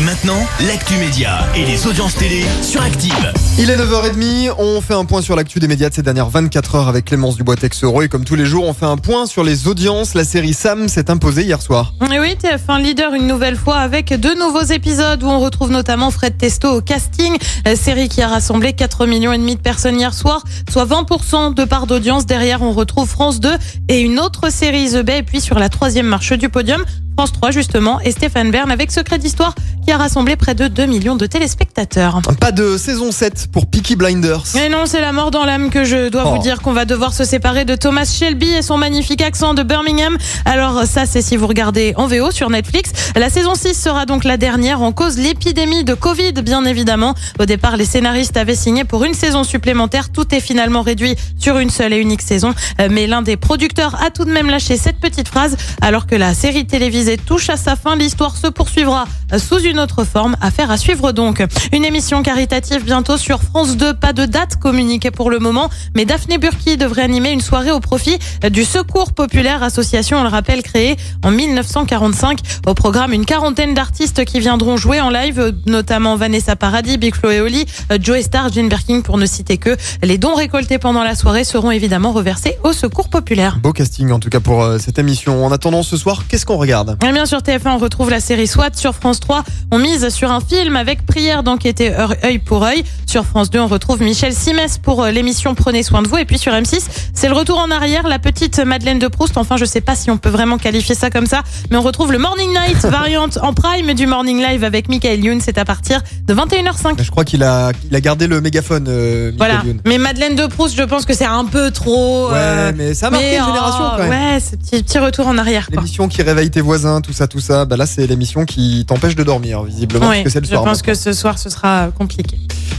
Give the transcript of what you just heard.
Et maintenant, l'actu média et les audiences télé sur Active. Il est 9h30, on fait un point sur l'actu des médias de ces dernières 24 heures avec Clémence Dubois-Texero et comme tous les jours, on fait un point sur les audiences. La série Sam s'est imposée hier soir. Et oui, TF1 leader une nouvelle fois avec deux nouveaux épisodes où on retrouve notamment Fred Testo au casting, la série qui a rassemblé 4 millions et demi de personnes hier soir, soit 20% de part d'audience. Derrière, on retrouve France 2 et une autre série The Bay et puis sur la troisième marche du podium, France 3 justement et Stéphane Bern avec Secret d'Histoire qui a rassemblé près de 2 millions de téléspectateurs. Pas de saison 7 pour Peaky Blinders. Mais non, c'est la mort dans l'âme que je dois Oh. vous dire qu'on va devoir se séparer de Thomas Shelby et son magnifique accent de Birmingham. Alors ça, c'est si vous regardez en VO sur Netflix. La saison 6 sera donc la dernière en cause l'épidémie de Covid, bien évidemment. Au départ, les scénaristes avaient signé pour une saison supplémentaire. Tout est finalement réduit sur une seule et unique saison. Euh, Mais l'un des producteurs a tout de même lâché cette petite phrase. Alors que la série télévisée touche à sa fin, l'histoire se poursuivra sous une autre forme. Affaire à suivre donc. Une émission caritative bientôt sur France 2. Pas de date communiquée pour le moment, mais Daphné Burki devrait animer une soirée au profit du Secours Populaire, association, on le rappelle, créée en 1945. Au programme, une quarantaine d'artistes qui viendront jouer en live, notamment Vanessa Paradis, Big Flo et Oli, Joe Star, Jane Birkin, pour ne citer que. Les dons récoltés pendant la soirée seront évidemment reversés au Secours Populaire. Beau casting en tout cas pour euh, cette émission. En attendant ce soir, qu'est-ce qu'on regarde? Et bien sur TF1, on retrouve la série SWAT. Sur France 3, on mise sur un film avec prière d'enquêter œil pour œil. Sur France 2, on retrouve Michel Simès pour euh, l'émission Prenez soin de vous. Et puis sur M6, c'est le retour en arrière, la petite Madeleine de Proust. Enfin, je sais pas si on peut vraiment qualifier ça comme ça, mais on retrouve le Morning Night variante en prime du Morning Live avec Michael Youn. C'est à partir de 21h05. Je crois qu'il a, il a gardé le mégaphone. euh, Voilà. Youn. Mais Madeleine de Proust, je pense que c'est un peu trop. Ouais, euh, mais ça a marqué mais, une génération oh, quand même. Ouais, ce petit, petit retour en arrière. L'émission qui réveille tes voisins, tout ça, tout ça. Bah là, c'est l'émission qui t'empêche de dormir, visiblement, Oui, parce que c'est le je soir. pense que ce soir, ce sera compliqué.